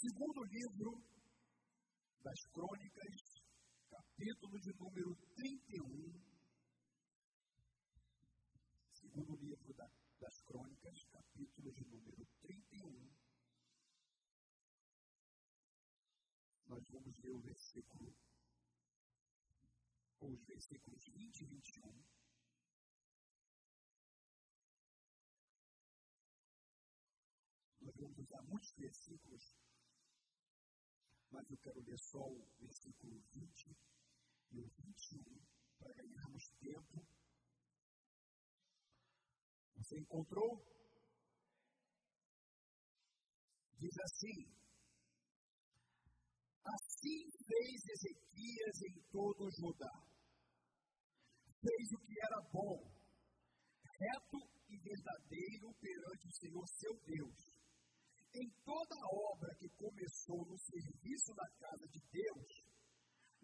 Segundo livro das Crônicas, capítulo de número 31. Segundo livro da, das Crônicas, capítulo de número 31. Nós vamos ler o versículo, ou os versículos 20 e 21. Nós vamos usar muitos versículos mas eu quero ler só o versículo 20 e o 21 para ganharmos tempo. Você encontrou? Diz assim: Assim fez Ezequias em todo Judá. Fez o que era bom, reto e verdadeiro perante o Senhor seu Deus em toda a obra que começou no serviço da casa de Deus,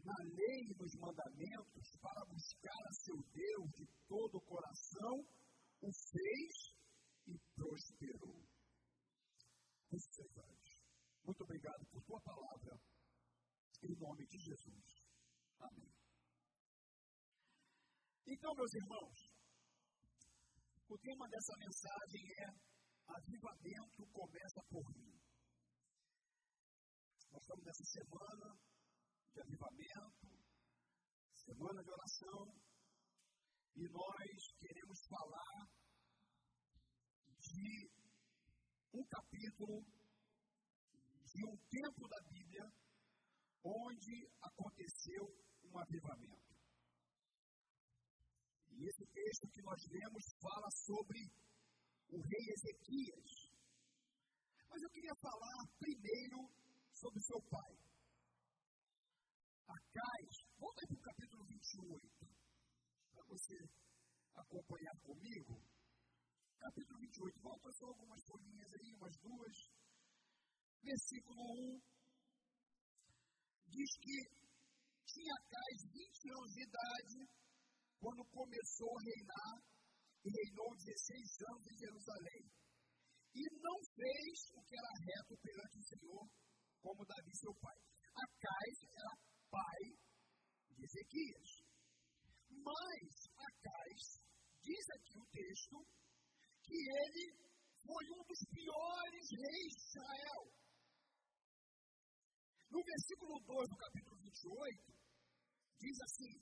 na lei e nos mandamentos, para buscar a seu Deus de todo o coração, o fez e prosperou. Muito obrigado por tua palavra, em nome de Jesus. Amém. Então, meus irmãos, o tema dessa mensagem é Avivamento começa por mim. Nós estamos nessa semana de avivamento, semana de oração, e nós queremos falar de um capítulo de um tempo da Bíblia onde aconteceu um avivamento. E esse texto que nós lemos fala sobre o rei Ezequias. Mas eu queria falar primeiro sobre seu pai. Acais, volta aí para o capítulo 28, para você acompanhar comigo. Capítulo 28, volta só algumas folhinhas aí, umas duas. Versículo 1 diz que tinha Acais 20 anos de idade quando começou a reinar e reinou 16 anos em Jerusalém. E não fez o que era reto perante o Senhor, como Davi, seu pai. Acais era pai de Ezequias. Mas Acais, diz aqui o texto, que ele foi um dos piores reis de Israel. No versículo 2 do capítulo 28, diz assim: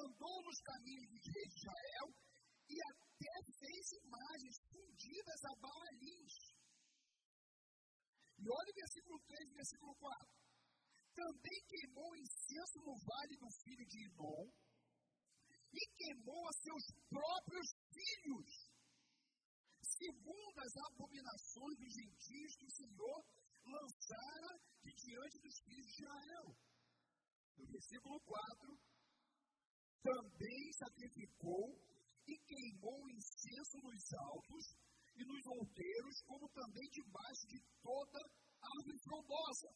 Andou nos caminhos reis de Israel e até fez imagens fundidas a Baalins. E olha o versículo 3 e versículo 4. Também queimou incenso no vale do filho de Inom e queimou a seus próprios filhos, segundo as abominações dos gentios que o Senhor lançara de diante dos filhos de Israel. No versículo 4, também sacrificou e queimou incenso nos altos e nos outeiros, como também debaixo de toda árvore frondosa.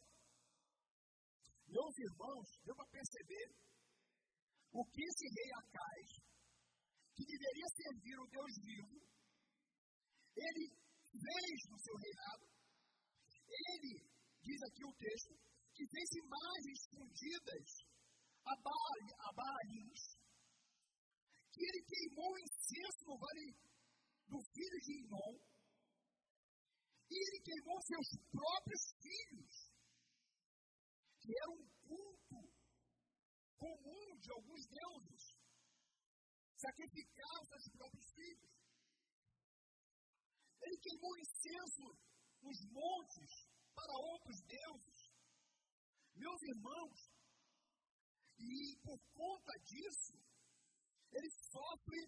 Meus irmãos, deu para perceber o que esse rei Acais, que deveria servir o Deus vivo, ele fez no seu reinado. Ele, diz aqui o texto, que fez imagens fundidas a, Baal, a que ele queimou incenso no vale do filho de Inom, e ele queimou seus próprios filhos, que era um culto comum de alguns deuses, sacrificar os seus próprios filhos. Ele queimou incenso nos montes para outros deuses. Meus irmãos, e por conta disso, ele sofre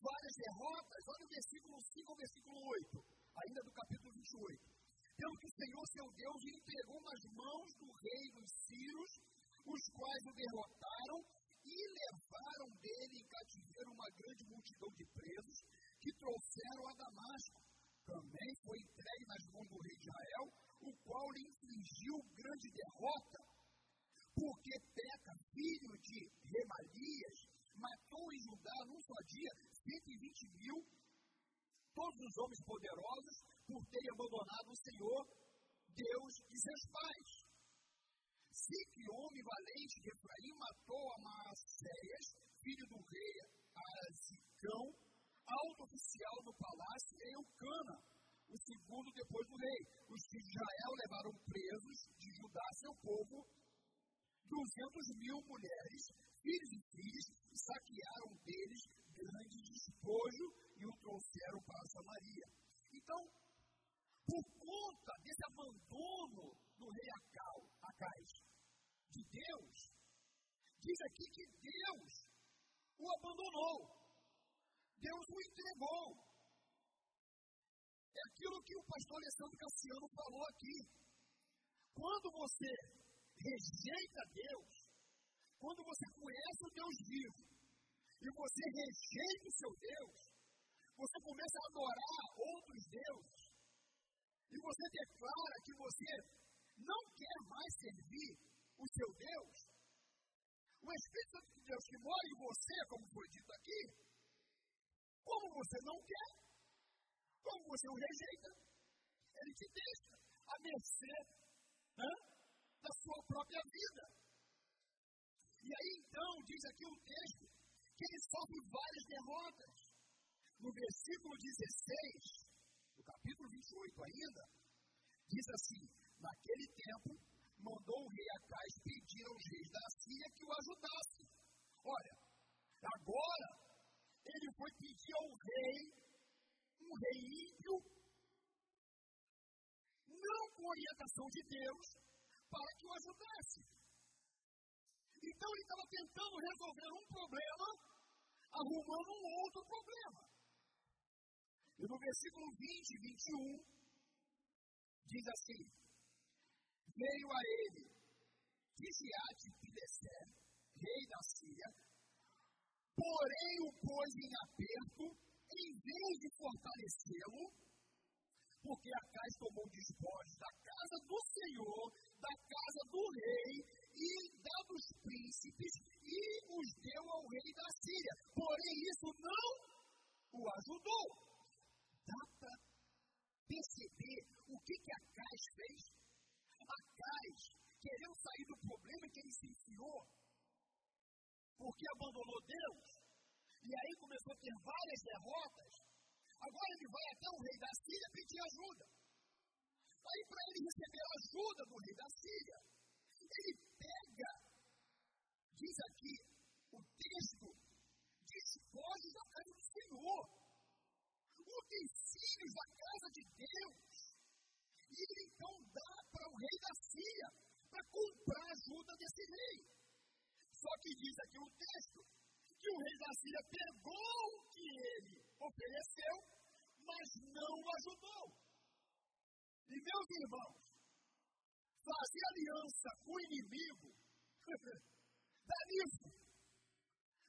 várias derrotas. Olha o versículo 5 ao versículo 8, ainda do capítulo 28. Pelo que o Senhor, seu Deus, entregou nas mãos do rei dos Círios, os quais o derrotaram e levaram dele em cativeiro uma grande multidão de presos que trouxeram a Damasco. Também foi entregue nas mãos do rei de Israel, o qual lhe infligiu grande derrota, porque Peca, filho de Remalias, matou em Judá num só dia 120 mil, todos os homens poderosos, por terem abandonado o Senhor, Deus de seus pais. Sique, homem valente de Efraim, matou a Maacéias, filho do rei Azicão, alto oficial do palácio, e Eucana, o segundo depois do rei. Os de Israel levaram presos de Judá, seu povo, duzentos mil mulheres, filhos e filhas, e saquearam deles grande despojo e o trouxeram para Samaria. Então, por conta desse abandono do rei Acau, Acais, de Deus, diz aqui que Deus o abandonou. Deus o entregou. É aquilo que o pastor Alessandro Cassiano falou aqui. Quando você rejeita Deus, quando você conhece o Deus vivo e você rejeita o seu Deus, você começa a adorar outros deuses e você declara que você não quer mais servir o seu Deus, o Espírito Santo de Deus que mora em você, como foi dito aqui, como você não quer, como você o rejeita, ele te deixa a mercê né, da sua própria vida. E aí então, diz aqui o texto, que ele sofre várias derrotas. No versículo 16, no capítulo 28 ainda, diz assim: Naquele tempo, mandou o rei Acais pedir aos reis da Síria que o ajudassem. Olha, agora ele foi pedir ao rei, um rei ímpio, não com orientação de Deus, para que o ajudasse. Estava tentando resolver um problema, arrumando um outro problema. E no versículo 20 e 21, diz assim: Veio a ele Tigiate Pileser, rei da Síria, porém o pôs em aperto, em vez de fortalecê-lo, porque Acais tomou despojos da casa do Senhor, da casa do rei e da príncipes, e os deu ao rei da Síria. Porém, isso não o ajudou. Dá para perceber o que, que Acais fez? Acais querendo sair do problema que ele se enfiou, porque abandonou Deus, e aí começou a ter várias derrotas. Agora ele vai até o rei da Síria pedir ajuda. Aí, para ele receber a ajuda do rei da Síria, ele pega, diz aqui o texto, despojos da casa do Senhor, utensílios da casa de Deus. E ele então dá para o rei da Síria para comprar a ajuda desse rei. Só que diz aqui o texto que o rei da Síria pegou o que ele ofereceu, mas não o ajudou. E meus irmãos, fazer aliança com o inimigo dá nisso.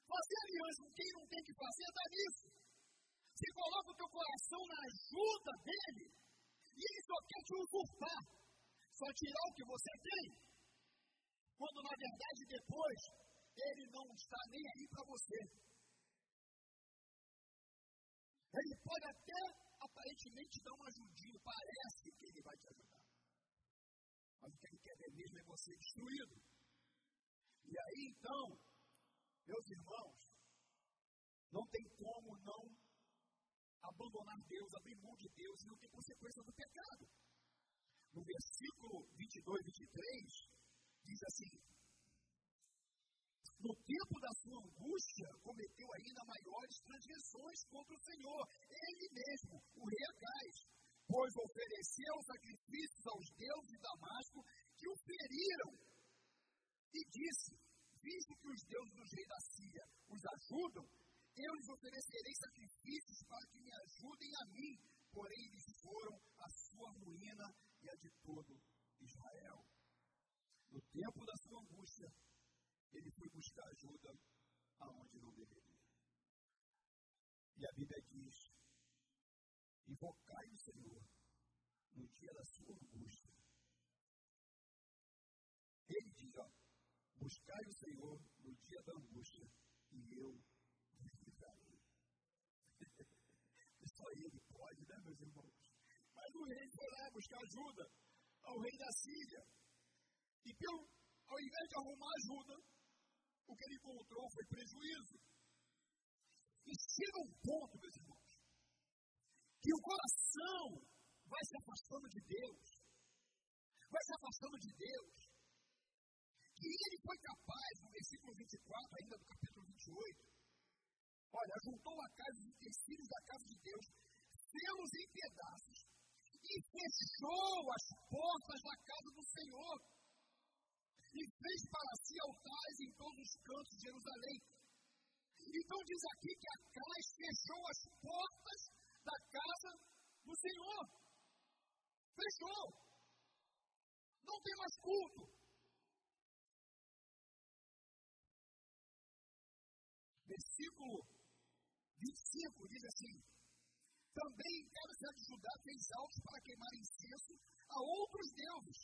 Fazer aliança com quem não tem que fazer dá nisso. Você coloca o teu coração na ajuda dele e ele só quer te usurpar, só tirar o que você tem. Quando na verdade depois ele não está nem aí para você. Ele pode até aparentemente dar uma ajudinha, parece que ele vai te ajudar. Mas o que ele quer ver mesmo é você destruído. E aí então, meus irmãos, não tem como não abandonar Deus, abrir mão de Deus e não ter consequência do pecado. No versículo 22 e 23, diz assim: no tempo da sua angústia, cometeu ainda maiores transgressões contra o Senhor, ele mesmo, o rei Acais, pois ofereceu sacrifícios aos deuses de Damasco que o feriram. E disse: Visto que os deuses do rei da Síria os ajudam, eu lhes oferecerei sacrifícios para que me ajudem a mim. Porém, eles foram a sua ruína e a de todo Israel. No tempo da sua angústia, ele foi buscar ajuda aonde não deveria. E a Bíblia diz: invocai o Senhor no dia da sua angústia. Ele diz: ó, buscai o Senhor no dia da angústia e eu livrarei. Só ele pode, né, meus irmãos? Mas o rei foi lá buscar ajuda. ao rei da Síria. E pelo, ao invés de arrumar ajuda, o que ele encontrou foi prejuízo. E chega um ponto, meus irmãos, que o coração vai se afastando de Deus, vai se afastando de Deus, que ele foi capaz, no versículo 24, ainda do capítulo 28, olha, juntou a casa dos utensílios da casa de Deus, fê-los em pedaços, e fechou as portas da casa do Senhor, e fez para si altares em todos os cantos de Jerusalém, então diz aqui que Acais fechou as portas da casa do Senhor. Fechou. Não tem mais culto. Versículo 25 diz assim: Também cada cidade de Judá fez altos para queimar incenso a outros deuses.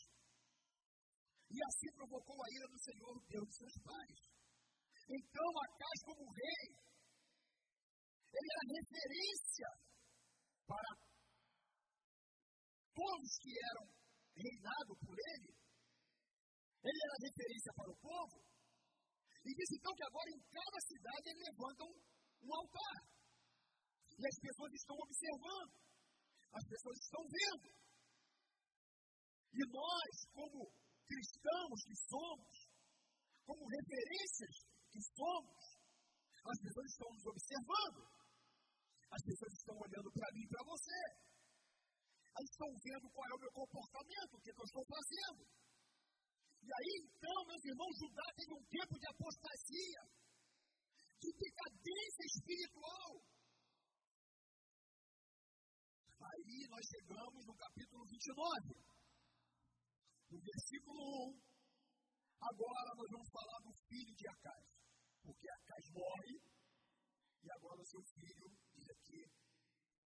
E assim provocou a ira do Senhor, Deus de seus pais. Então, Acais, como rei, ele era referência para todos que eram reinados por ele. Ele era referência para o povo. E diz então que agora em cada cidade ele levanta um, um altar. E as pessoas estão observando. As pessoas estão vendo. E nós, como cristãos que somos, como referências que somos, as pessoas estão nos observando. As pessoas estão olhando para mim e para você. Elas estão vendo qual é o meu comportamento, o que, é que eu estou fazendo. E aí, então, meus irmãos, Judá teve um tempo de apostasia, de decadência espiritual. Aí nós chegamos no capítulo 29, no versículo 1. Agora nós vamos falar do filho de Acais porque Acais morre, e agora o seu filho, aqui,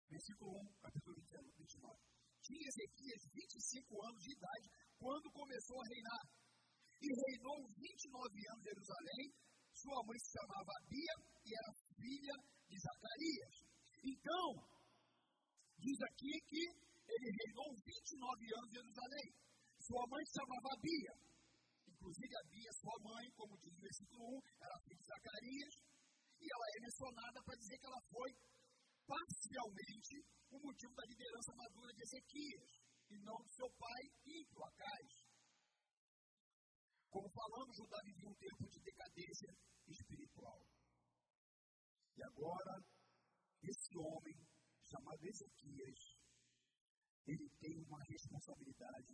versículo 1, capítulo 29. Tinha Ezequias 25 anos de idade quando começou a reinar, e reinou 29 anos em Jerusalém. Sua mãe se chamava Abia e era filha de Zacarias. Então, diz aqui que ele reinou 29 anos em Jerusalém. Sua mãe se chamava Abia Inclusive, Bia, sua mãe, como diz o versículo 1, era filha de Zacarias, e ela é mencionada para dizer que ela foi parcialmente o motivo da liderança madura de Ezequias, e não do seu pai, ímpio, Acais. Como falamos, Judá vivia um tempo de decadência espiritual. E agora, esse homem, chamado Ezequias, ele tem uma responsabilidade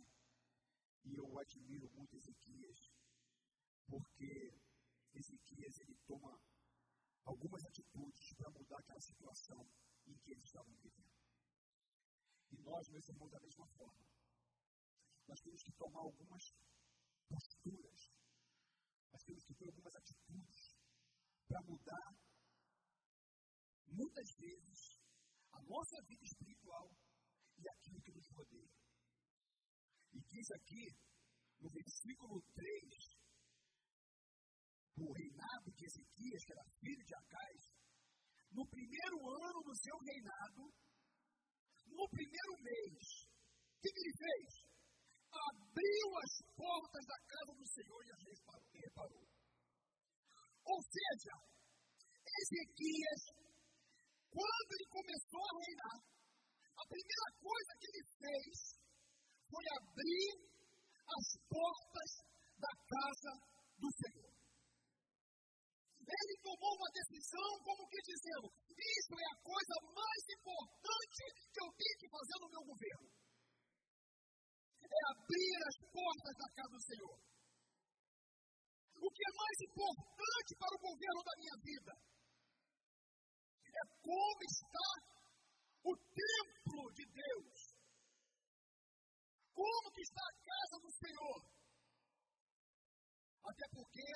e eu admiro muito Ezequias, porque Ezequias ele toma algumas atitudes para mudar aquela situação em que eles estavam vivendo. E nós, meus irmãos, da mesma forma, nós temos que tomar algumas posturas, nós temos que ter algumas atitudes para mudar, muitas vezes, a nossa vida espiritual e aquilo que nos rodeia. E diz aqui, no versículo 3, o reinado de Ezequias, que era filho de Acais, no primeiro ano do seu reinado, no primeiro mês, o que ele fez? Abriu as portas da casa do Senhor e as reparou. Ou seja, Ezequias, quando ele começou a reinar, a primeira coisa que ele fez foi abrir as portas da casa do Senhor. Ele tomou uma decisão como que dizendo, isso é a coisa mais importante que eu tenho que fazer no meu governo. É abrir as portas da casa do Senhor. O que é mais importante para o governo da minha vida é como está o templo de Deus como que está a casa do Senhor? Até porque,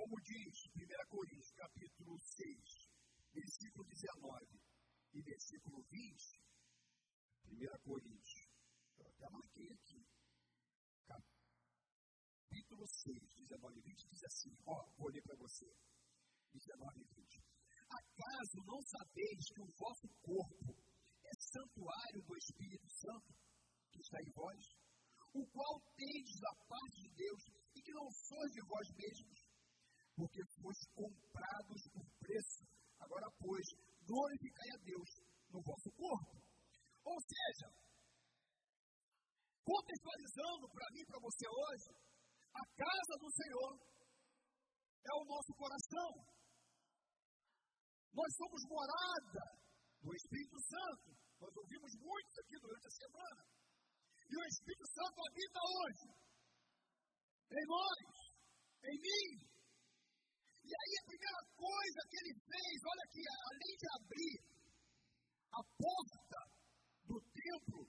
como diz 1 Coríntios, capítulo 6, versículo 19 e versículo 20, 1 Coríntios, eu até marquei aqui, capítulo 6, 19 e 20, diz assim, ó, vou ler para você, 19 e 20. Acaso não sabeis que o vosso corpo é santuário do Espírito Santo, em vós, o qual tendes da parte de Deus, e que não sois de vós mesmos, porque foste comprados por preço. Agora, pois, glorificai a Deus no vosso corpo. Ou seja, contextualizando para mim para você hoje, a casa do Senhor é o nosso coração. Nós somos morada do Espírito Santo. Nós ouvimos muito aqui durante a semana. E o Espírito Santo habita hoje. Em nós, em mim. E aí a primeira coisa que ele fez, olha aqui, além de abrir a porta do templo,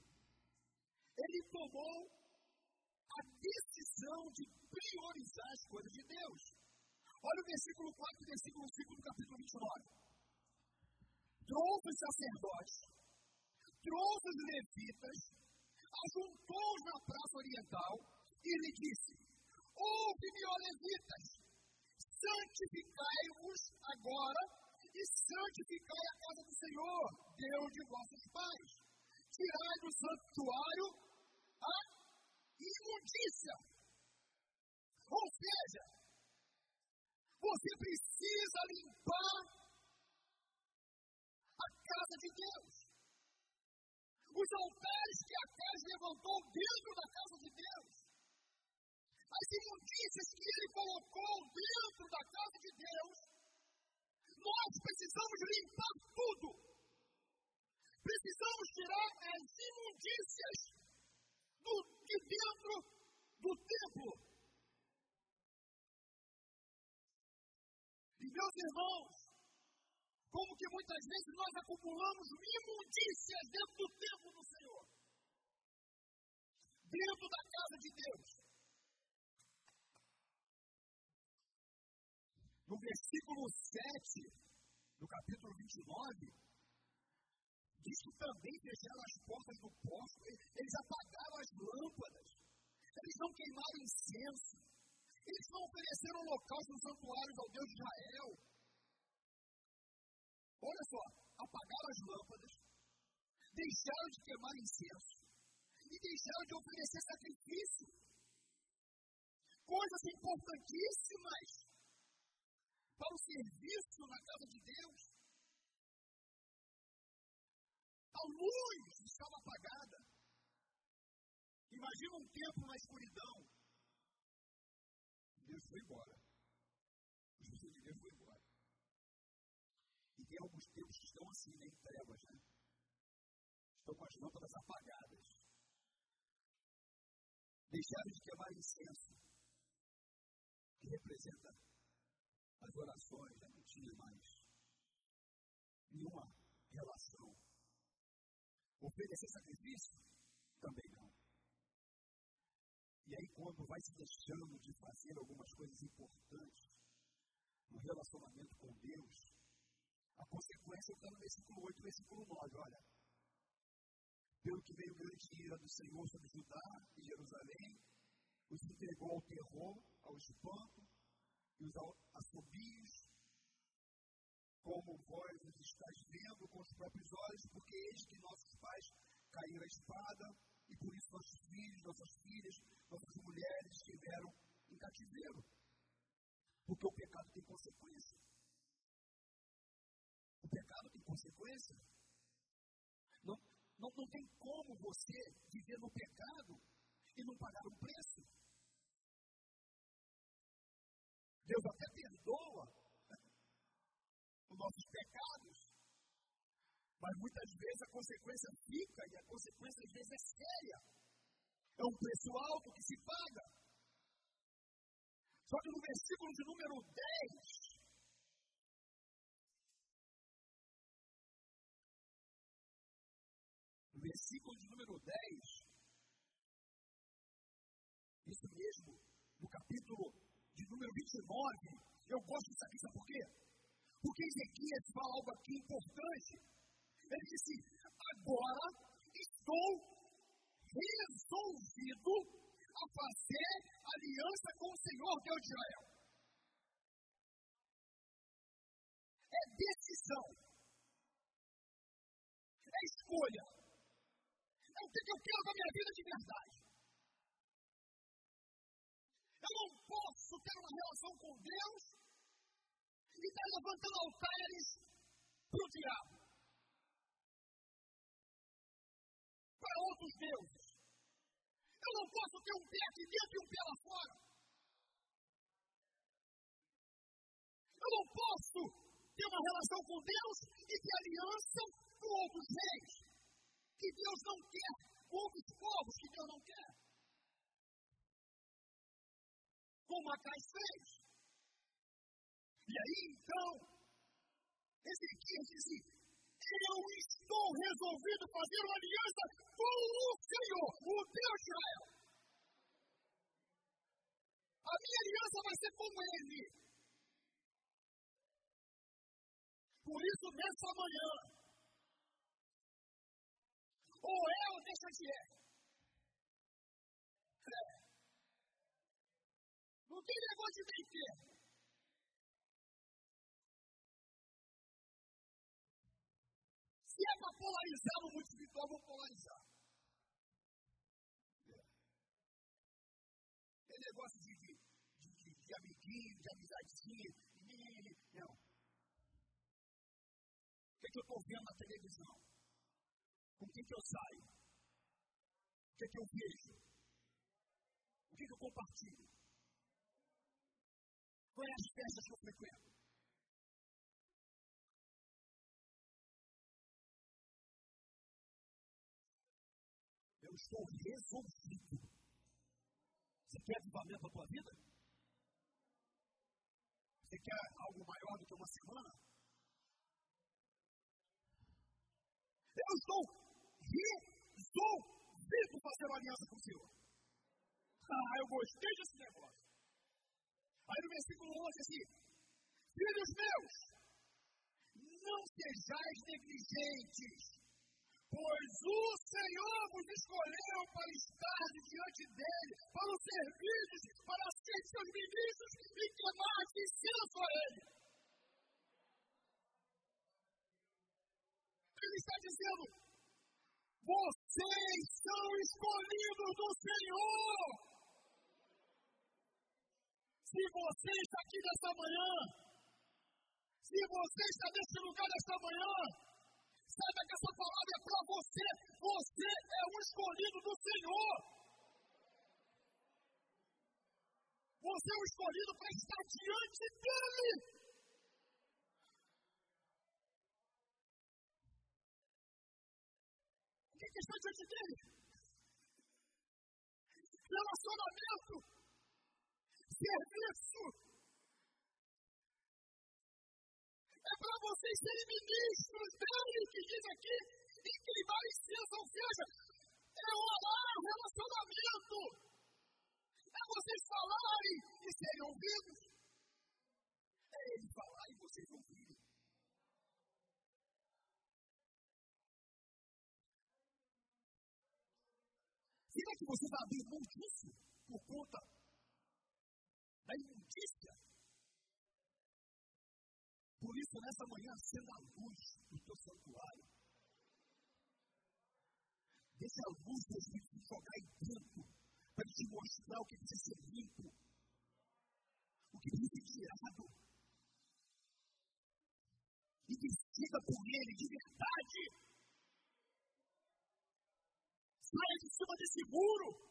ele tomou a decisão de priorizar as coisas de Deus. Olha o versículo 4 e versículo 5 do capítulo 29. Trouxe os sacerdotes, trouxe os levitas, ajuntou-os na praça oriental e lhe disse: Ouve-me, ó levitas, santificai-vos agora e santificai a casa do Senhor, Deus de vossos pais. Tirai do santuário a imundícia. Ou seja, você precisa limpar a casa de Deus. Os altares que a casa levantou dentro da casa de Deus. As imundícias que ele colocou dentro da casa de Deus. Nós precisamos limpar tudo. Precisamos tirar as imundícias do, de dentro do templo. Meus irmãos, como que muitas vezes nós acumulamos imundícias dentro do templo do Senhor, dentro da casa de Deus. No versículo 7 do capítulo 29, diz que também fecharam as portas do poço, eles apagaram as lâmpadas, eles não queimaram incenso, eles não ofereceram holocaustos nos santuários ao Deus de Israel. Olha só, apagaram as lâmpadas, deixaram de queimar incenso e deixaram de oferecer sacrifício. Coisas importantíssimas para o serviço na casa de Deus. A luz estava apagada. Imagina um tempo na escuridão. Deus foi embora. Os pessoas de Deus foi embora. E tem alguns tempos que estão assim, né, em trevas, né? Estão com as lâmpadas apagadas. Deixaram de queimar incenso, que representa as orações, já não tinha mais nenhuma relação. Oferecer sacrifício? Também não. E aí, quando vai se deixando de fazer algumas coisas importantes no relacionamento com Deus, a consequência está no versículo 8 e versículo 9. Olha, pelo que veio grande ira do Senhor sobre Judá e Jerusalém, os entregou ao terror, ao espanto e os assobios, como vós os estáis vendo com os próprios olhos, porque eis que nossos pais caíram a espada, e por isso nossos filhos, nossas filhas, nossas mulheres estiveram em cativeiro. Porque o pecado tem consequência. O pecado tem consequência. Não, não, não tem como você viver no pecado e não pagar um preço. Deus até perdoa os nossos pecados, mas muitas vezes a consequência fica e a consequência às vezes é séria. É um preço alto que se paga. Só que no versículo de número 10, no versículo de número 10, isso mesmo, no capítulo número 29, eu gosto disso aqui, sabe por quê? Porque Ezequias fala algo aqui importante. Ele disse: Agora estou resolvido a fazer aliança com o Senhor Deus de Israel. É decisão. É escolha. É o que eu quero da minha vida de verdade. Posso ter uma relação com Deus e estar levantando altares para o diabo. Para outros deuses. Eu não posso ter um pé aqui dentro e um pé lá fora. Eu não posso ter uma relação com Deus e ter aliança com outros reis. Que Deus não quer, com outros povos que Deus não quer. Acais fez. E aí, então, Ezequias disse: Eu estou resolvido fazer uma aliança com o Senhor, o Deus de Israel. A minha aliança vai ser com Ele. Por isso, nessa manhã, ou é ou deixa de é. Não tem negócio de nem ter. Se é para polarizar no mundo espiritual, vou polarizar. É negócio de, de, de, de amiguinho, de amizadezinha. Não. O que, é que eu estou vendo na televisão? Com quem que eu saio? O que, é que eu vejo? O que, é que eu compartilho? As festas que eu frequento? eu estou resolvido. Você quer avivamento na tua vida? Você quer algo maior do que uma semana? Eu estou resolvido fazer uma aliança com o Senhor. Ah, eu gostei desse negócio. Aí no versículo 11 assim, filhos meus, não sejais negligentes Pois o Senhor vos escolheu para estar diante dele, para o servir, para ser seus ministros e de incenso a ele. Ele está dizendo: vocês são escolhidos do Senhor. Se você está aqui nesta manhã, se você está nesse lugar nesta manhã, Saiba que essa palavra é para você. Você é o escolhido do Senhor. Você é o escolhido para estar diante dele. O que, que está diante dele? Relacionamento, serviço, é para vocês serem ministros dele, que diz aqui, e queimar incenso, ou seja, é orar relacionamento. É vocês falarem e serem ouvidos. É ele falar e vocês ouvirem. Será que você vai abrir mão disso por conta da imundícia por isso, nessa manhã, acenda a luz do teu santuário. Deixa a luz do Espírito jogar aí dentro, para te mostrar o que precisa ser limpo, o que precisa ser tirado. E decida por ele de verdade. Saia de cima desse muro.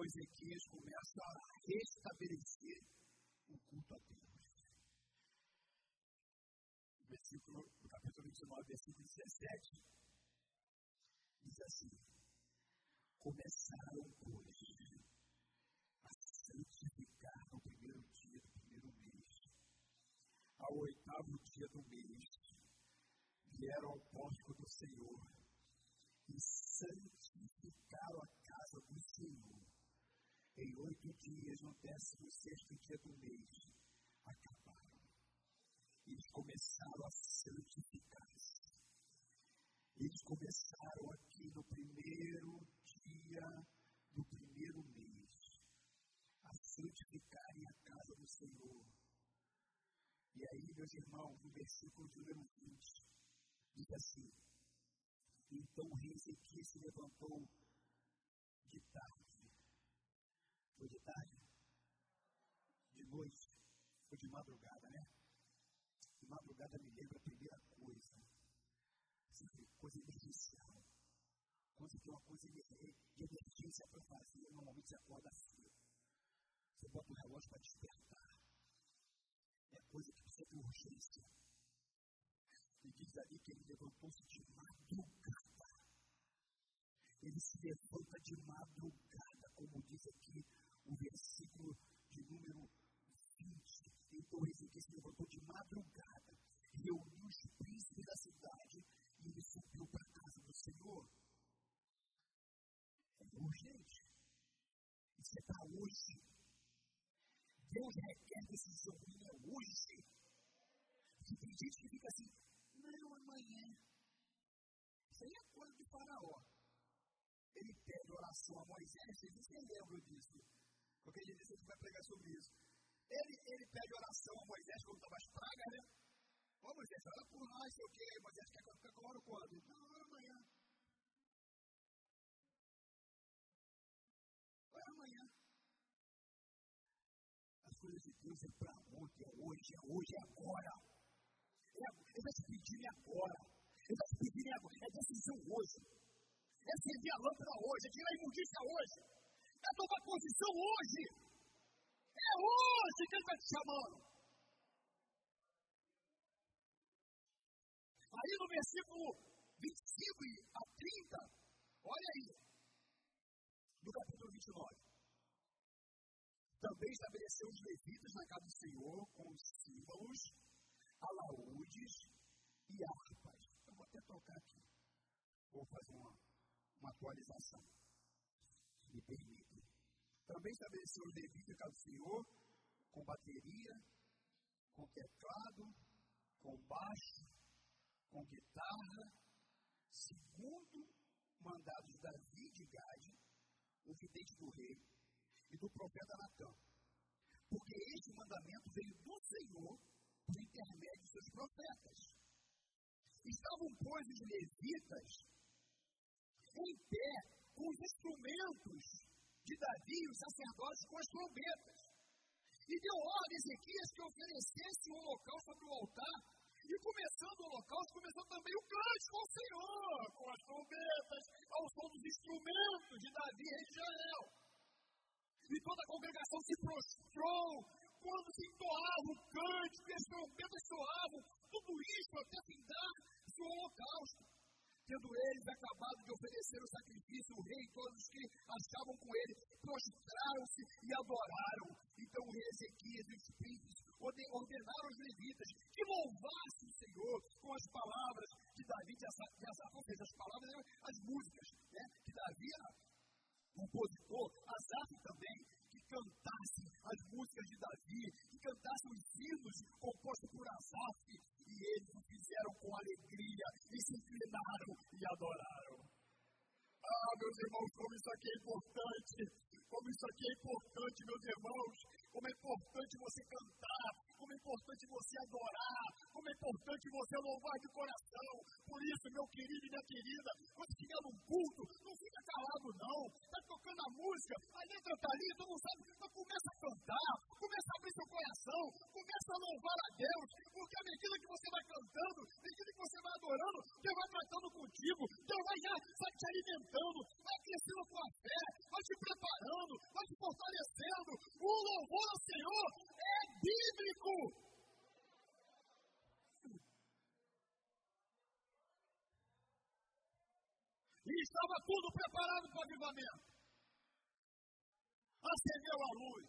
Então Ezequias começa a restabelecer o culto a Deus. Versículo, no capítulo 29, versículo 17, diz assim: Começaram, pois, a santificar no primeiro dia do primeiro mês, ao oitavo dia do mês, vieram ao pórtico do Senhor e santificaram a casa do Senhor em oito dias, no décimo sexto dia do mês, acabaram. Eles começaram a santificar-se. Eles começaram aqui no primeiro dia do primeiro mês a santificarem a casa do Senhor. E aí, meus irmãos, no versículo de número 20, diz assim: Então o rei Ezequias se levantou de tarde. Foi de tarde? De noite? Foi de madrugada, né? De madrugada me lembra a primeira coisa. Sabe, coisa emergencial. Quando você tem uma coisa de emergência para fazer, normalmente você acorda cedo. Você bota o relógio para despertar. É coisa que precisa de urgência. E diz ali que ele levantou-se de madrugada. Ele se levanta de madrugada, como diz aqui o versículo de número 20. Então Ezequiel se levantou de madrugada, reuniu os príncipes da cidade e ele subiu para a casa do Senhor. É urgente. É para hoje. Deus requer decisão minha hoje. E tem gente que fica assim, não, amanhã. Isso aí é coisa de faraó. Ele pede oração a Moisés, vocês nem lembram disso. Porque ele disse que vai pregar sobre isso. Ele, ele pede oração a Moisés quando estava as pragas, né? Ô Moisés, ora por nós, sei o quê. Moisés quer fique com hora quando? Não, ora amanhã. Ora amanhã. As coisas de Deus é para ontem, é hoje, é hoje, é agora. Ele vai te pedir agora. Ele vai te pedir agora. É decisão hoje. Servir a lâmpada hoje. É tirar a imundícia hoje. É tomar posição hoje. É hoje que ele está te chamando. Aí no versículo 25 a 30, olha aí, no capítulo 29. Também estabeleceu os levitas na casa do Senhor com os símbolos alaúdes e harpas. Eu vou até tocar aqui. Vou fazer uma, uma atualização. Se me permite. Também estabeleceu o devido ao Senhor com bateria, com teclado, com baixo, com guitarra, segundo mandados de Davi de Gade, o vidente do rei, e do profeta Natan. Porque este mandamento veio do Senhor por intermédio de seus profetas. Estavam, pois, os levitas em pé com os instrumentos de Davi, os sacerdotes, com as trombetas. E deu ordem a Ezequias que oferecesse o holocausto sobre o altar. E começando o holocausto, começou também o cântico ao Senhor, com as trombetas, ao som dos instrumentos de Davi, rei de Israel. E toda a congregação se prostrou quando se entoava o cântico e as trombetas soavam, tudo isso até findar seu holocausto. Tendo eles acabado de oferecer o sacrifício, o rei e todos os que achavam com ele prostraram-se e adoraram. Então o rei Ezequias e os príncipes ordenaram aos levitas que louvassem o Senhor com as palavras de Davi e Asaf, ou as palavras, as músicas né, que Davi compositor, Asaf também, cantassem as músicas de Davi, que cantassem os hinos compostos por Asaf, e eles o fizeram com alegria, e se inclinaram e adoraram. Ah, meus irmãos, como isso aqui é importante! Como isso aqui é importante, meus irmãos! Como é importante você cantar, como é importante você adorar, como é importante você louvar de coração. Por isso, meu querido e minha querida, quando estiver num culto, não fica calado, não. Está tocando a música, a letra está ali, tu não sabe, mas começa a cantar, começa a abrir seu coração, preparado para o avivamento. Acendeu a luz.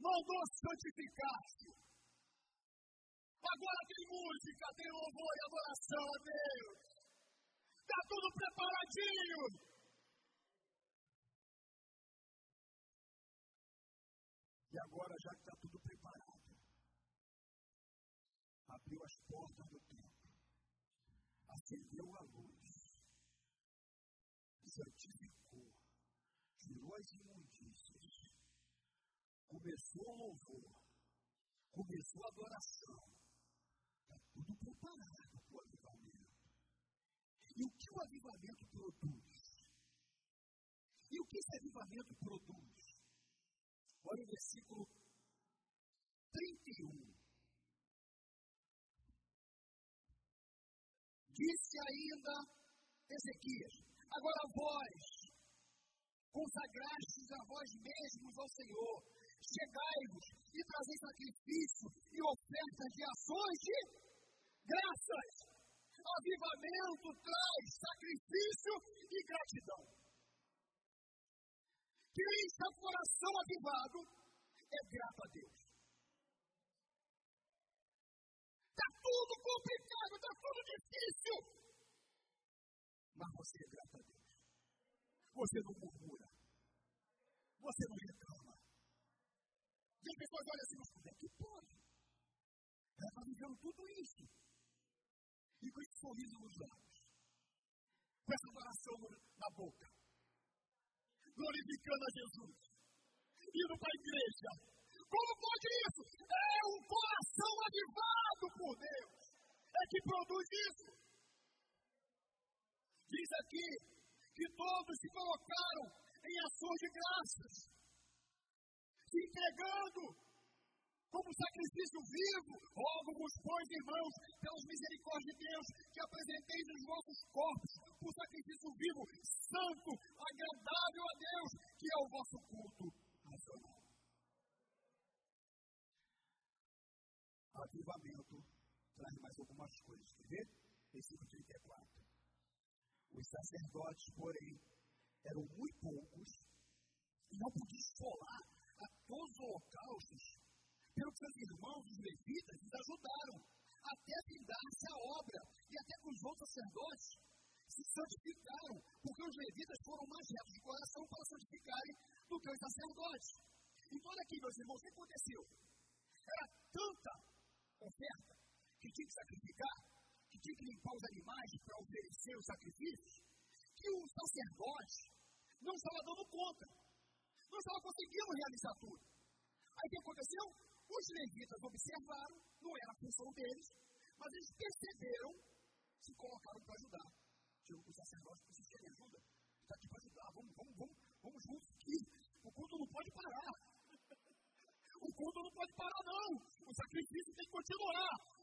Mandou santificar-se. Agora tem música, tem louvor e adoração a Deus. Está tudo preparadinho. E agora, já que está tudo preparado, abriu as portas do templo, acendeu a luz santificou, tirou as imundícias, começou o louvor, começou a adoração. Está tudo preparado para o avivamento. E o que o avivamento produz? E o que esse avivamento produz? Olha o versículo 31. Disse ainda Ezequias: Agora vós, consagrastes a vós mesmos ao Senhor, chegai-vos e trazei sacrifício e ofertas de ações de graças. Avivamento traz sacrifício e gratidão. Quem está coração avivado é grato a Deus. Está tudo complicado, está tudo difícil. Mas você é grato a Deus. Você não murmura. Você não reclama. E as pessoas olham assim, mas como é que pode? Ela está vivendo tudo isso. E com esse sorriso nos lábios. Com essa oração na boca. Glorificando a Jesus. Indo para a igreja. Como pode isso? É um coração avivado por Deus. É que produz isso. Diz aqui que todos se colocaram em ações de graças, se entregando como sacrifício vivo, rogo-vos, pois, irmãos, pelas misericórdias de Deus, que apresenteis os vossos corpos por sacrifício vivo, santo, agradável a Deus, que é o vosso culto nacional. Avivamento traz mais algumas coisas, quer ver? Versículo 34. Os sacerdotes, porém, eram muito poucos e não podiam esfolar a todos os holocaustos, pelo que seus irmãos, os levitas, lhes ajudaram até findar-se a obra e até que os outros sacerdotes se santificaram, porque os levitas foram mais retos de coração para santificarem do que os sacerdotes. Então, olha aqui, meus irmãos, o que aconteceu? Era tanta oferta que tinha que sacrificar que limpar os animais para oferecer os sacrifícios, que o sacerdote não estava dando conta. Não estava conseguindo realizar tudo. Aí o que aconteceu? Os levitas observaram, não era a função deles, mas eles perceberam, se colocaram para ajudar. Tinha o sacerdote precisa de ajuda. Está aqui para ajudar, vamos, vamos, vamos, vamos juntos aqui. O culto não pode parar. O culto não pode parar, não. O sacrifício tem que continuar.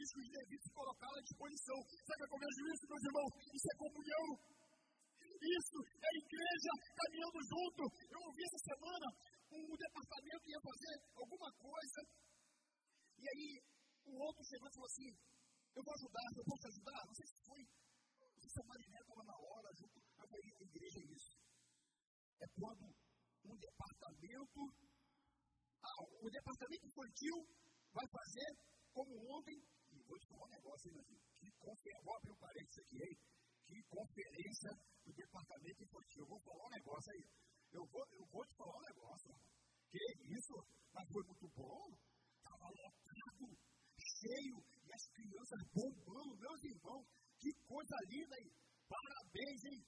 E diz que os levitas colocaram à disposição. Sabe o eu vejo isso, meus irmãos? Isso é comunhão. Isso é a igreja caminhando junto. Eu ouvi essa semana um departamento ia fazer alguma coisa. E aí o outro chegou e falou assim: Eu vou ajudar, eu posso ajudar? Não sei se foi. Não sei se a Mariné estava na hora junto. Eu falei: A igreja é isso. É quando um departamento. Ah, o departamento infantil vai fazer como ontem, vou te falar um negócio aí, que abrir um parênteses aqui, hein? Que conferência do departamento infantil. Eu vou falar um negócio aí. Eu vou, eu vou te falar um negócio. Que isso? Mas foi muito bom. Estava lotado, cheio, e as crianças bombando, meus irmãos. Que coisa linda, hein? Parabéns, hein?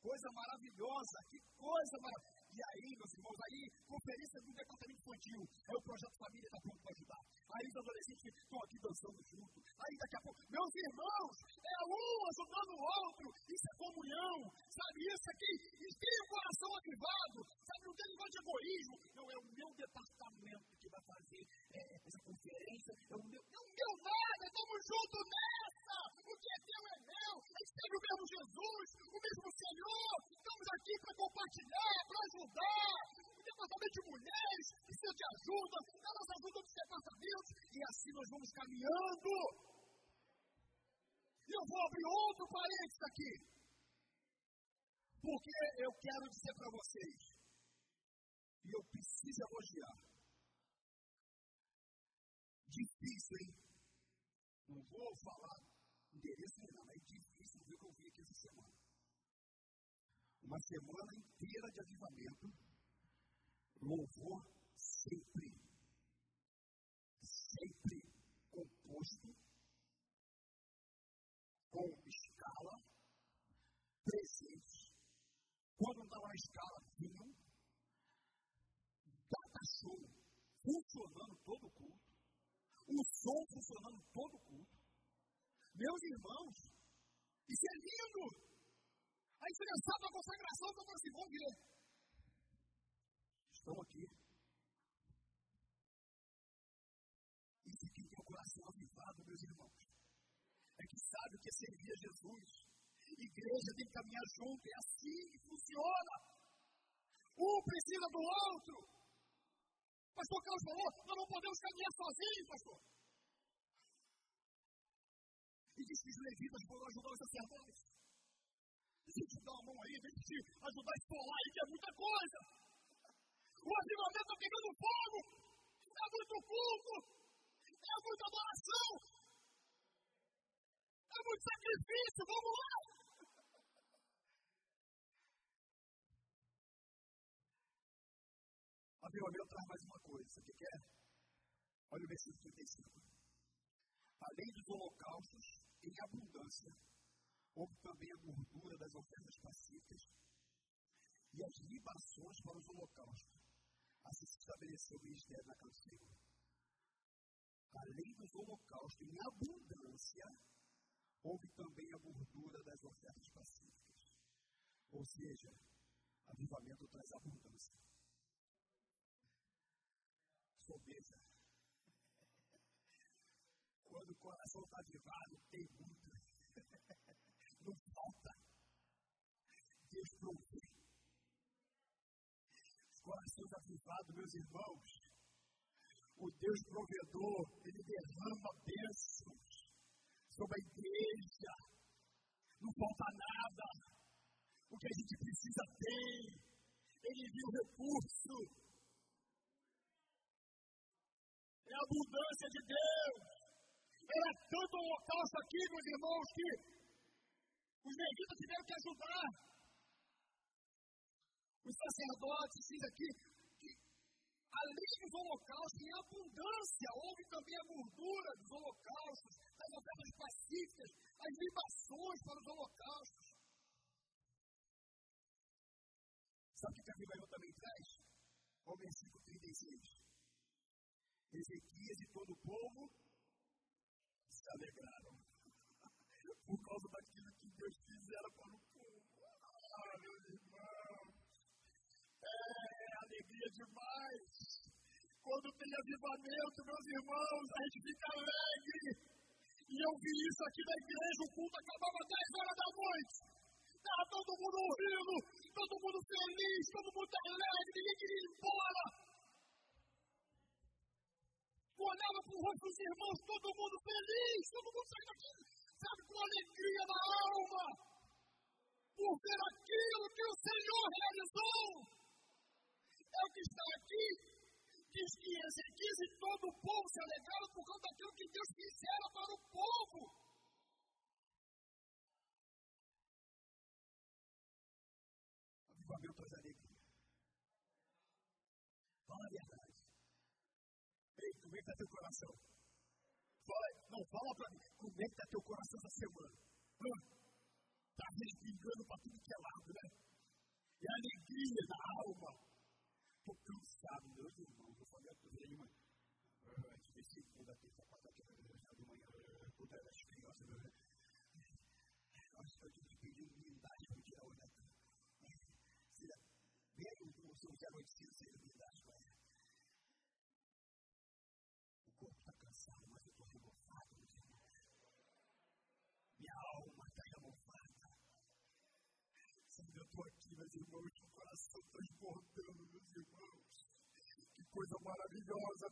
Coisa maravilhosa, que coisa maravilhosa. E aí, meus irmãos, aí, conferência do departamento infantil, é o projeto Família está pronto para ajudar. Aí os adolescentes estão aqui dançando junto. Aí daqui a pouco, meus irmãos, é um ajudando o outro, isso é comunhão, sabe? Isso aqui, e tem o coração avivado, sabe? Não tem negócio de egoísmo. Não, é o meu departamento que vai fazer é, essa conferência, é o meu, é o meu nada, estamos juntos nessa. O que é teu é meu, a gente tem o mesmo Jesus, de mulheres precisa de ajuda, elas ajudam os departamentos, e assim nós vamos caminhando. E eu vou abrir outro parênteses aqui. Porque eu quero dizer para vocês, e eu preciso elogiar. Difícil, hein? Não vou falar endereço não, é difícil ver o que eu vi aqui essa semana uma semana inteira de avivamento, louvor sempre, sempre composto, com escala, presente. Quando estava na escala, vinham, data show, funcionando todo o culto, o som funcionando todo o culto. Meus irmãos, isso é lindo! Aí você já sabe a consagração, eu falei assim, vamos ver. Estão aqui. Isso aqui tem o coração avivado, meus irmãos. É que sabe o que é servir a Jesus. Igreja tem que caminhar junto, é assim que funciona. Um precisa do outro. Pastor Carlos falou, nós não podemos caminhar sozinhos, pastor. E diz que os levitas foram ajudar os sacerdotes. Deixa eu te dar uma mão aí, eu te ajudar a esfolar aí, que é muita coisa. O avivamento está pegando fogo. É muito culto. É muita adoração. É muito sacrifício. Vamos lá. Avivamento traz mais uma coisa. Você quer? Olha o versículo 35. Além dos holocaustos em abundância, houve também a gordura das ofertas pacíficas e as libações para os holocaustos. Assim se estabeleceu o ministério na casa do Senhor. Além dos holocaustos em abundância, houve também a gordura das ofertas pacíficas. Ou seja, avivamento traz abundância. Sobeja. Quando o coração está avivado, tem muito. Não falta. Deus provê corações avivados, meus irmãos. O Deus provedor, ele derrama bênçãos sobre a igreja. Não falta nada. O que a gente precisa tem. Ele viu o recurso. É a abundância de Deus. Era tanto holocausto aqui, meus irmãos, que os levitas tiveram que ajudar os sacerdotes, diz aqui, que além dos holocaustos, em abundância, houve também a gordura dos holocaustos, das ofertas pacíficas, as libações para os holocaustos. Sabe o que a Bíblia também traz? Olha o versículo 36. Ezequias e todo o povo demais. Quando tem avivamento, meus irmãos, a gente fica alegre. E eu vi isso aqui na igreja, o culto acabava às 10 horas da noite. Estava todo mundo ouvindo, todo mundo feliz, todo mundo alegre, ninguém queria ir embora. Olhava para o rosto dos irmãos, todo mundo feliz, todo mundo saindo daqui, sabe, com alegria na alma, por ver aquilo que o Senhor realizou é o que está aqui. Diz que Ezequias e todo o povo se alegraram por causa daquilo que Deus fizera para o povo. Avivamento traz alegria. Fala a verdade. Ei, como é que está teu coração? Fala, não, fala para mim. Como é que está teu coração essa semana? Está respingando para tudo que é lado, né? É alegria na alma estou cansado, meus irmãos. Eu falei a ele, mas antes de segunda, terça, quarta, quinta, de manhã, toda as crianças, meu acho que eu tive que pedir humildade para tirar o neto. Seria bem o seu Zé Notícia, seria humildade para ela. O corpo está cansado, mas eu estou renovado, meus irmãos. Minha alma está renovada. Sabe, eu estou aqui, meus irmãos, com o coração transbordando, meus irmãos. Que coisa maravilhosa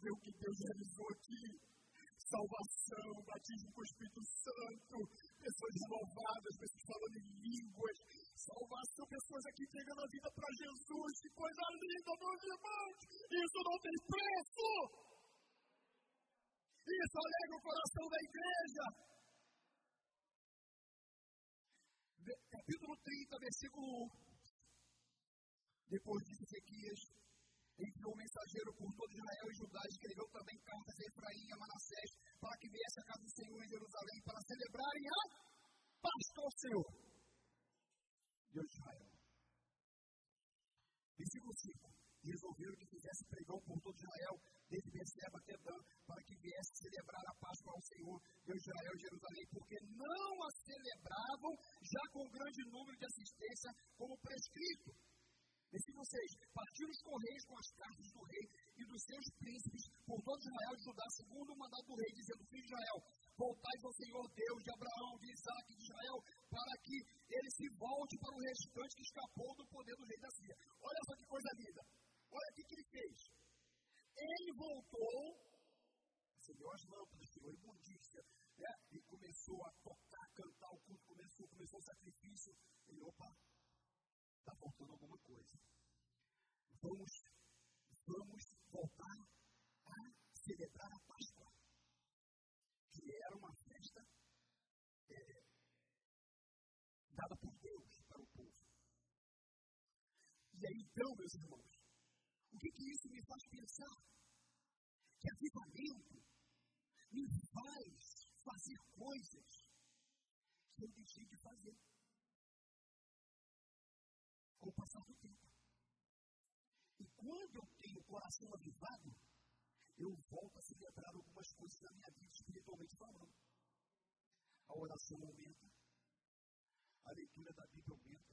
correios com as cartas voltais ao Senhor Deus de Abraão, de Isaac e de Israel, para que ele se volte para o restante que escapou do poder do rei da Síria. Olha só que coisa linda. Olha o que ele fez. Ele voltou, acendeu as lâmpadas, tirou a imundícia, né? e começou a tocar, cantar, o culto começou, começou o sacrifício. Ele, opa, está faltando alguma coisa. Vamos, vamos voltar a celebrar a Páscoa, que era uma festa é, dada por Deus para o povo. E aí, então, meus irmãos, o que, que isso me faz pensar? Que avivamento me faz fazer coisas que eu deixei de fazer com o passar do tempo. E quando eu tenho o coração avivado, eu volto a celebrar algumas coisas da minha vida espiritualmente falando. A oração aumenta, a leitura da Bíblia aumenta,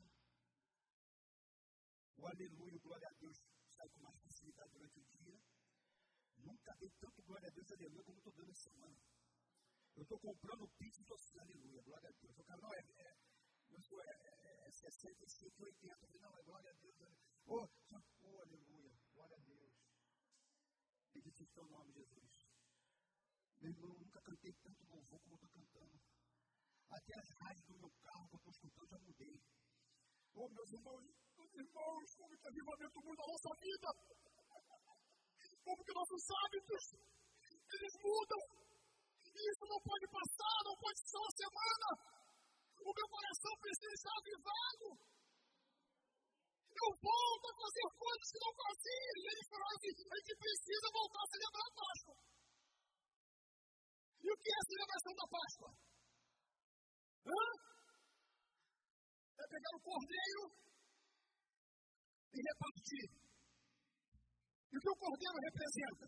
o aleluia, o glória a Deus sai com mais facilidade durante o dia. Nunca dei tanto glória a Deus, aleluia, como estou dando essa semana. Eu estou comprando pizza e estou assim, aleluia, glória a Deus. O cara, não, é, é, eu sou, é, é, é 65, 80. Eu falei, não, é glória a Deus. Oh, oh, aleluia, glória a Deus. Bendito seja o nome, Jesus. Meu irmão, eu nunca cantei tanto louvor como estou cantando. Até as rádios do meu carro eu estou escutando já mudei. Oh, meus irmãos, irmãos, como que avivamento muda a nossa vida. Como que nossos hábitos, eles mudam. Isso não pode passar, não pode ser uma semana. O meu coração precisa estar avivado. Eu volto a fazer coisas que não fazia. E ele falou assim: a gente precisa voltar a celebrar a Páscoa. E o que é a celebração da Páscoa? Hã? É pegar o cordeiro e repartir. E o que o cordeiro representa?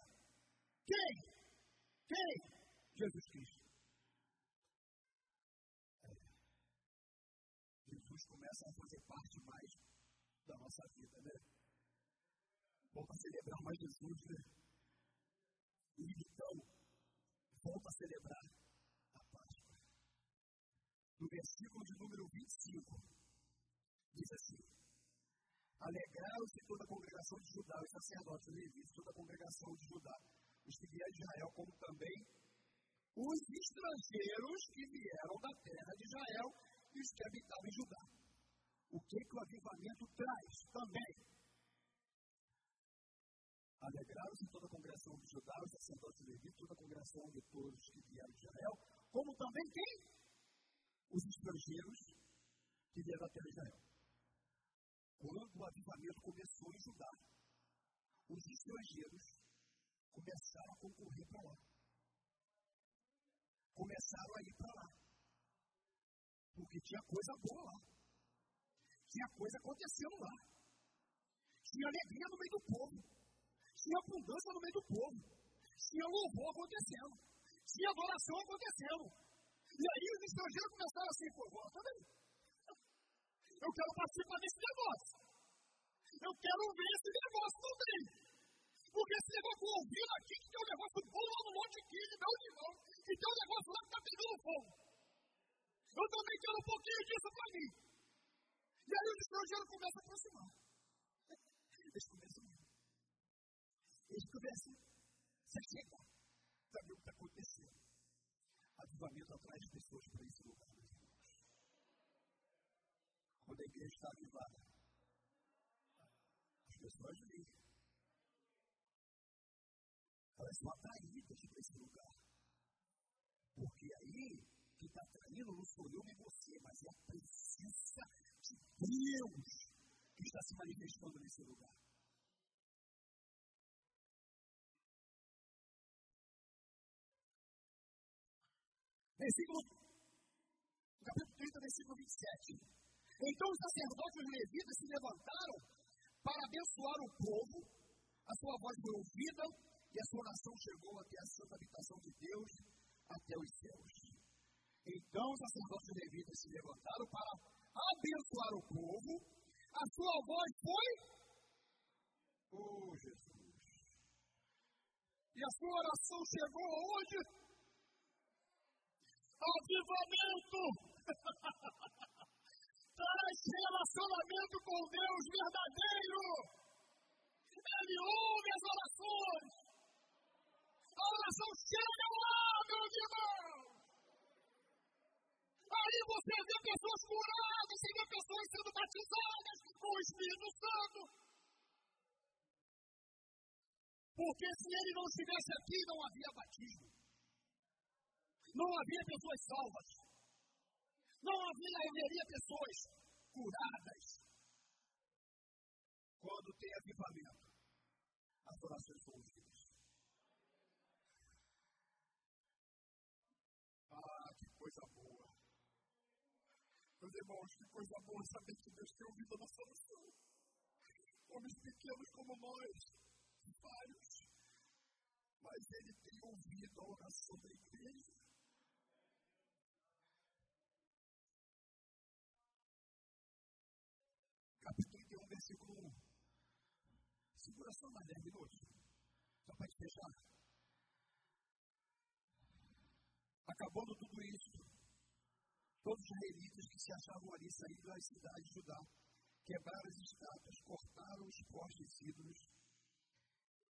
Quem? Quem? Jesus Cristo. É. Jesus começa a fazer parte mais da nossa vida, né? A celebrar mais Jesus, né? E então, volta a celebrar a Páscoa. No versículo de número 25, diz assim: Alegraram-se toda a congregação de Judá, os sacerdotes, levitas, toda a congregação de Judá, os que vieram de Israel, como também os estrangeiros que vieram da terra de Israel e os que habitavam em Judá. O que, que o avivamento traz também? Alegraram-se toda a congregação de Judá, os sacerdotes de toda a congregação de todos que vieram de Israel, como também quem? Os estrangeiros que vieram da terra de Israel. Quando o avivamento começou em Judá, os estrangeiros começaram a concorrer para lá começaram a ir para lá. Porque tinha coisa boa lá. Tinha coisa acontecendo lá. Tinha alegria no meio do povo. Tinha abundância no meio do povo. Tinha louvor acontecendo. Tinha adoração acontecendo. E aí os estrangeiros começaram assim, pô, também. Eu quero participar desse negócio. Eu quero ver esse negócio também. Porque esse negócio ouvindo aqui, que tem um negócio bom lá no Monte Quilho, meu irmão, que tem um negócio lá que está pegando fogo. Eu também quero um pouquinho disso para mim. E aí o estrangeiro começa a aproximar. Eles começam a Eles começam a chegar para ver o que está acontecendo. Avivamento atrai pessoas para esse lugar, meus irmãos. Quando a igreja está avivada, as pessoas vêm elas são atraídas para esse lugar. Porque aí, quem está atraindo não sou eu nem você, mas é a presença de Deus que está se manifestando nesse lugar. Versículo, capítulo 30, versículo 27. Então os sacerdotes e levitas se levantaram para abençoar o povo, a sua voz foi ouvida, e a sua oração chegou até a santa habitação de Deus, até os céus. Então os sacerdotes levitas se levantaram para abençoar o povo. A sua voz foi. Oh, Jesus! E a sua oração chegou aonde? Avivamento! Traz relacionamento com Deus verdadeiro. Ele ouve as orações. A oração chega lá, meus irmãos. Aí você vê pessoas curadas, você vê pessoas sendo batizadas com o Espírito Santo. Porque se ele não estivesse aqui, não havia batismo. Não havia pessoas salvas. Não haveria pessoas curadas. Quando tem avivamento, as orações são ouvidas. Ah, que coisa boa. Meus irmãos, que coisa boa saber que Deus tem ouvido a nossa oração. Homens pequenos como nós, vários, mas Ele tem ouvido a oração da igreja. Capítulo 31, versículo 1. Segura só mais 10 minutos. Só para te fechar. Acabando tudo isso, todos os israelitas que se achavam ali saíram da cidade de Judá, quebraram as estátuas, cortaram os postes ídolos,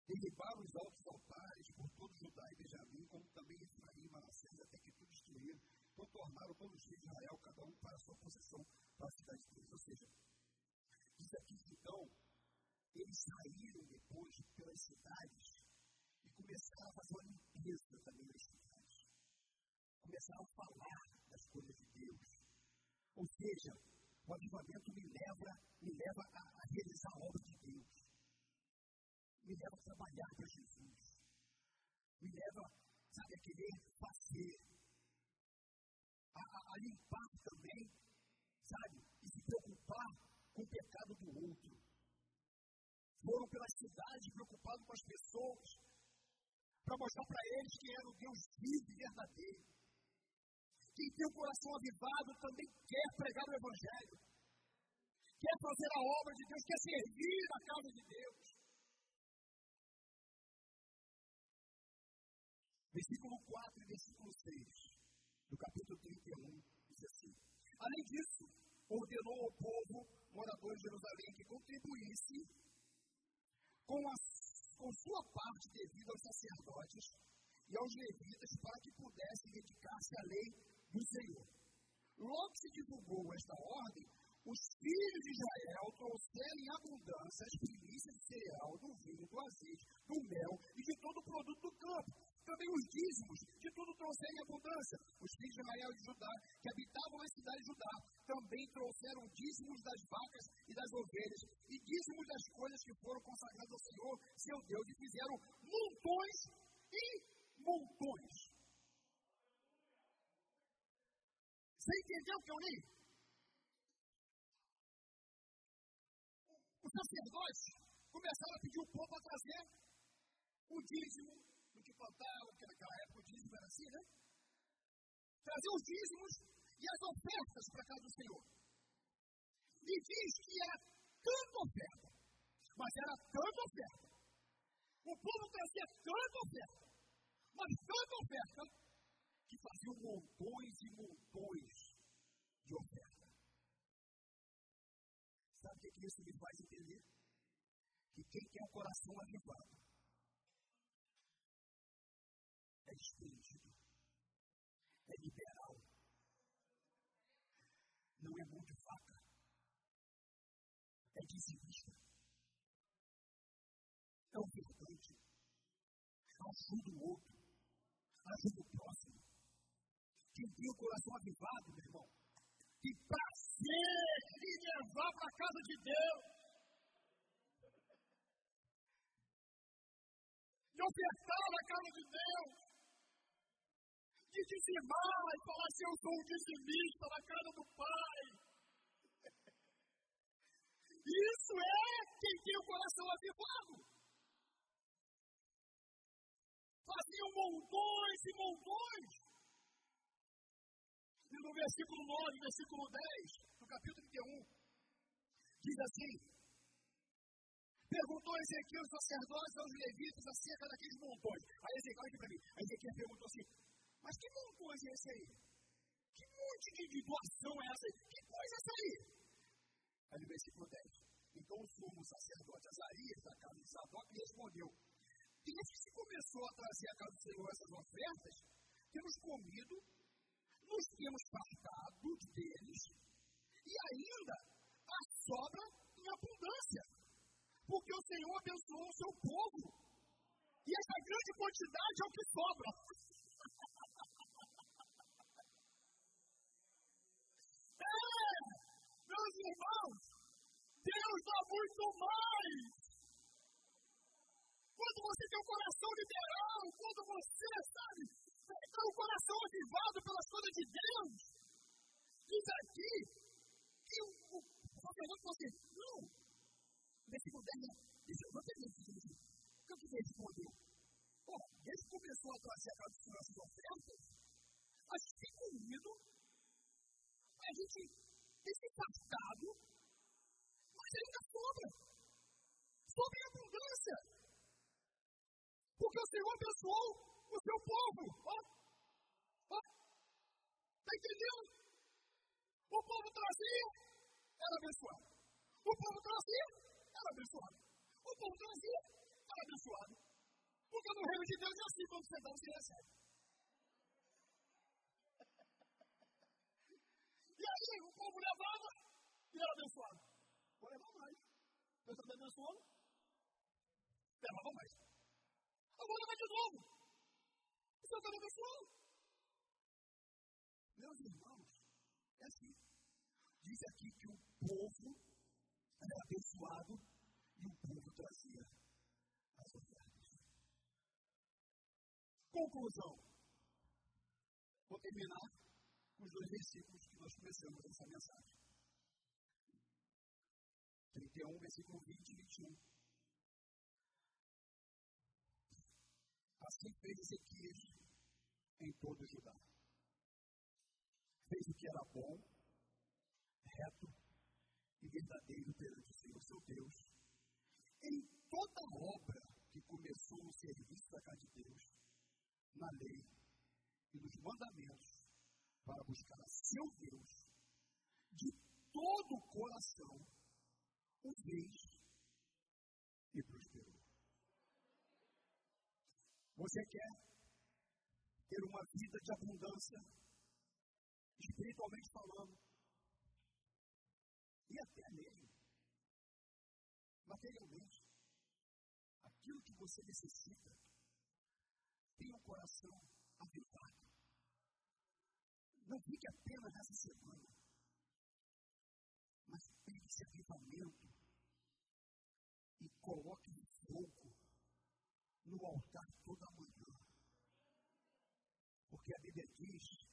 derribaram os altos altares por todo Judá e Benjamim, como também Efraim e Manassés, até que tudo destruíram. Então tornaram todos os filhos de Israel, cada um para a sua possessão, para a cidade deles. Ou seja, diz aqui então, eles saíram depois pelas cidades e começaram a fazer uma limpeza também nas cidades. Começaram a falar das coisas de Deus. Ou seja, o avivamento me leva, me leva a, a realizar a obra de Deus me leva a trabalhar para Jesus. Me leva, sabe, a querer fazer. A, a, a limpar também, sabe? E se preocupar com o pecado do outro. Foram pelas cidades preocupados com as pessoas, para mostrar para eles que era o Deus vivo e verdadeiro. Quem tem o coração avivado também quer pregar o Evangelho, quer fazer a obra de Deus, quer servir a casa de Deus. Versículo 4 e versículo 6 do capítulo 31 diz assim: Além disso, ordenou ao povo, morador de Jerusalém, que contribuísse com, a, com sua parte devido aos sacerdotes e aos levitas para que pudessem dedicar-se à lei do Senhor. Logo se divulgou esta ordem, os filhos de Israel trouxeram em abundância as primícias de cereal, do vinho, do azeite, do mel e de todo o produto do campo. Também os dízimos, de tudo trouxeram em abundância. Os filhos de Israel e de Judá, que habitavam na cidade de Judá, também trouxeram dízimos das vacas e das ovelhas, e dízimos das coisas que foram consagradas ao Senhor, seu Deus, e fizeram montões e montões. Você entendeu o que eu li? Os sacerdotes começaram a pedir o povo a trazer o dízimo que plantavam, que naquela época o dízimo era assim, né? Trazer os dízimos e as ofertas para a casa do Senhor. E diz que era tanta oferta, mas era tanta oferta. O povo trazia tanta oferta, mas tanta oferta, que faziam montões e montões de oferta. Sabe o que isso me faz entender? Que quem tem o coração avivado é desprendido, é liberal, não é mão de faca, é dizimista, é ofertante, ajuda o outro, ajuda o próximo. Quem tem o coração avivado, meu irmão, que prazer lhe levar para a casa de Deus. De ofertar na casa de Deus. De dizimar e falar assim, eu sou um dizimista na casa do Pai. Isso é quem tem o coração avivado. Faziam montões e montões e no versículo 9, versículo 10, no capítulo 31, diz assim: Perguntou Ezequiel aos sacerdotes aos levitas acerca daqueles montões. Aí Ezequiel, aqui para mim, Ezequiel perguntou assim: Mas que montões é esse aí? que monte de, de doação é essa aí? Que coisa é essa aí? Aí no versículo 10. Então o sumo sacerdote Azarias, da casa de Sadoc, respondeu: Desde que se começou a trazer à casa do Senhor essas ofertas, temos comido, nos temos fartado deles, e ainda a sobra em abundância, porque o Senhor abençoou o seu povo, e essa grande quantidade é o que sobra. Meus irmãos, Deus dá muito mais. Quando você tem o um coração liberal, quando você, sabe, tem o um coração avivado pelas coisas de Deus, diz aqui que o, o sacerdote falou assim, não, versículo 10, deixa eu ver o que ele respondeu. Pô, desde que começou a trazer a casa do Senhor essas ofertas, a gente tem comido, a gente tem se fartado, mas ainda sobra. Sobra em abundância. Porque o Senhor abençoou o seu povo. Ó, ó, está entendendo? O povo trazia, era abençoado. O povo trazia, era abençoado. O povo trazia, era abençoado. Porque no reino de Deus é assim, quando você dá, você recebe. E aí o povo levava e era abençoado. Vou levar mais. Deus está abençoando? Levava mais. Agora leva de novo. Senhor está abençoando. Meus irmãos, é assim. Diz aqui que o povo era abençoado e o povo trazia as ofertas. Conclusão. Vou terminar os dois versículos que nós começamos essa mensagem. 31, versículo 20 e 21. Assim fez Ezequias em todo o Judá. Fez o que era bom, reto e verdadeiro perante o Senhor seu Deus. Em toda obra que começou no serviço da casa de Deus, na lei e nos mandamentos para buscar a seu Deus de todo o coração, o fez e prosperou. Você quer ter uma vida de abundância, espiritualmente falando, e até mesmo materialmente, aquilo que você necessita, tem um coração avivado. Não fique apenas nessa semana, mas pegue esse avivamento e coloque fogo no altar toda manhã. Porque a Bíblia diz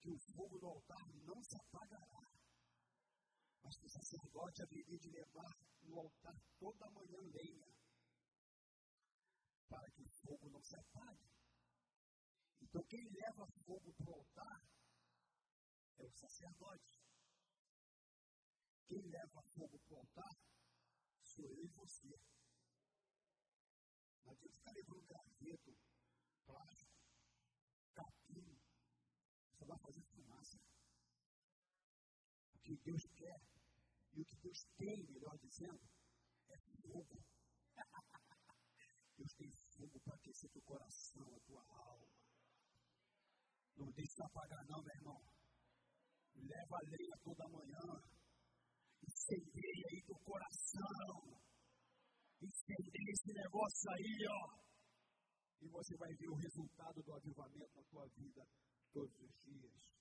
que o fogo do altar não se apagará, mas que o sacerdote haveria de levar no altar toda manhã lenha, para que o fogo não se apague. Então, quem leva fogo para o altar é o sacerdote. Quem leva fogo para o altar sou eu e você. Não adianta ficar levando graveto, plástico, capim. Só vai fazer fumaça. O que Deus quer e o que Deus tem, melhor dizendo, é fogo. Deus tem fogo para aquecer teu coração, a tua alma. Não deixe apagar, não, meu irmão. Leva a lenha toda manhã. Incendeia aí teu coração. Incendeia esse negócio aí, ó. E você vai ver o resultado do avivamento na tua vida todos os dias.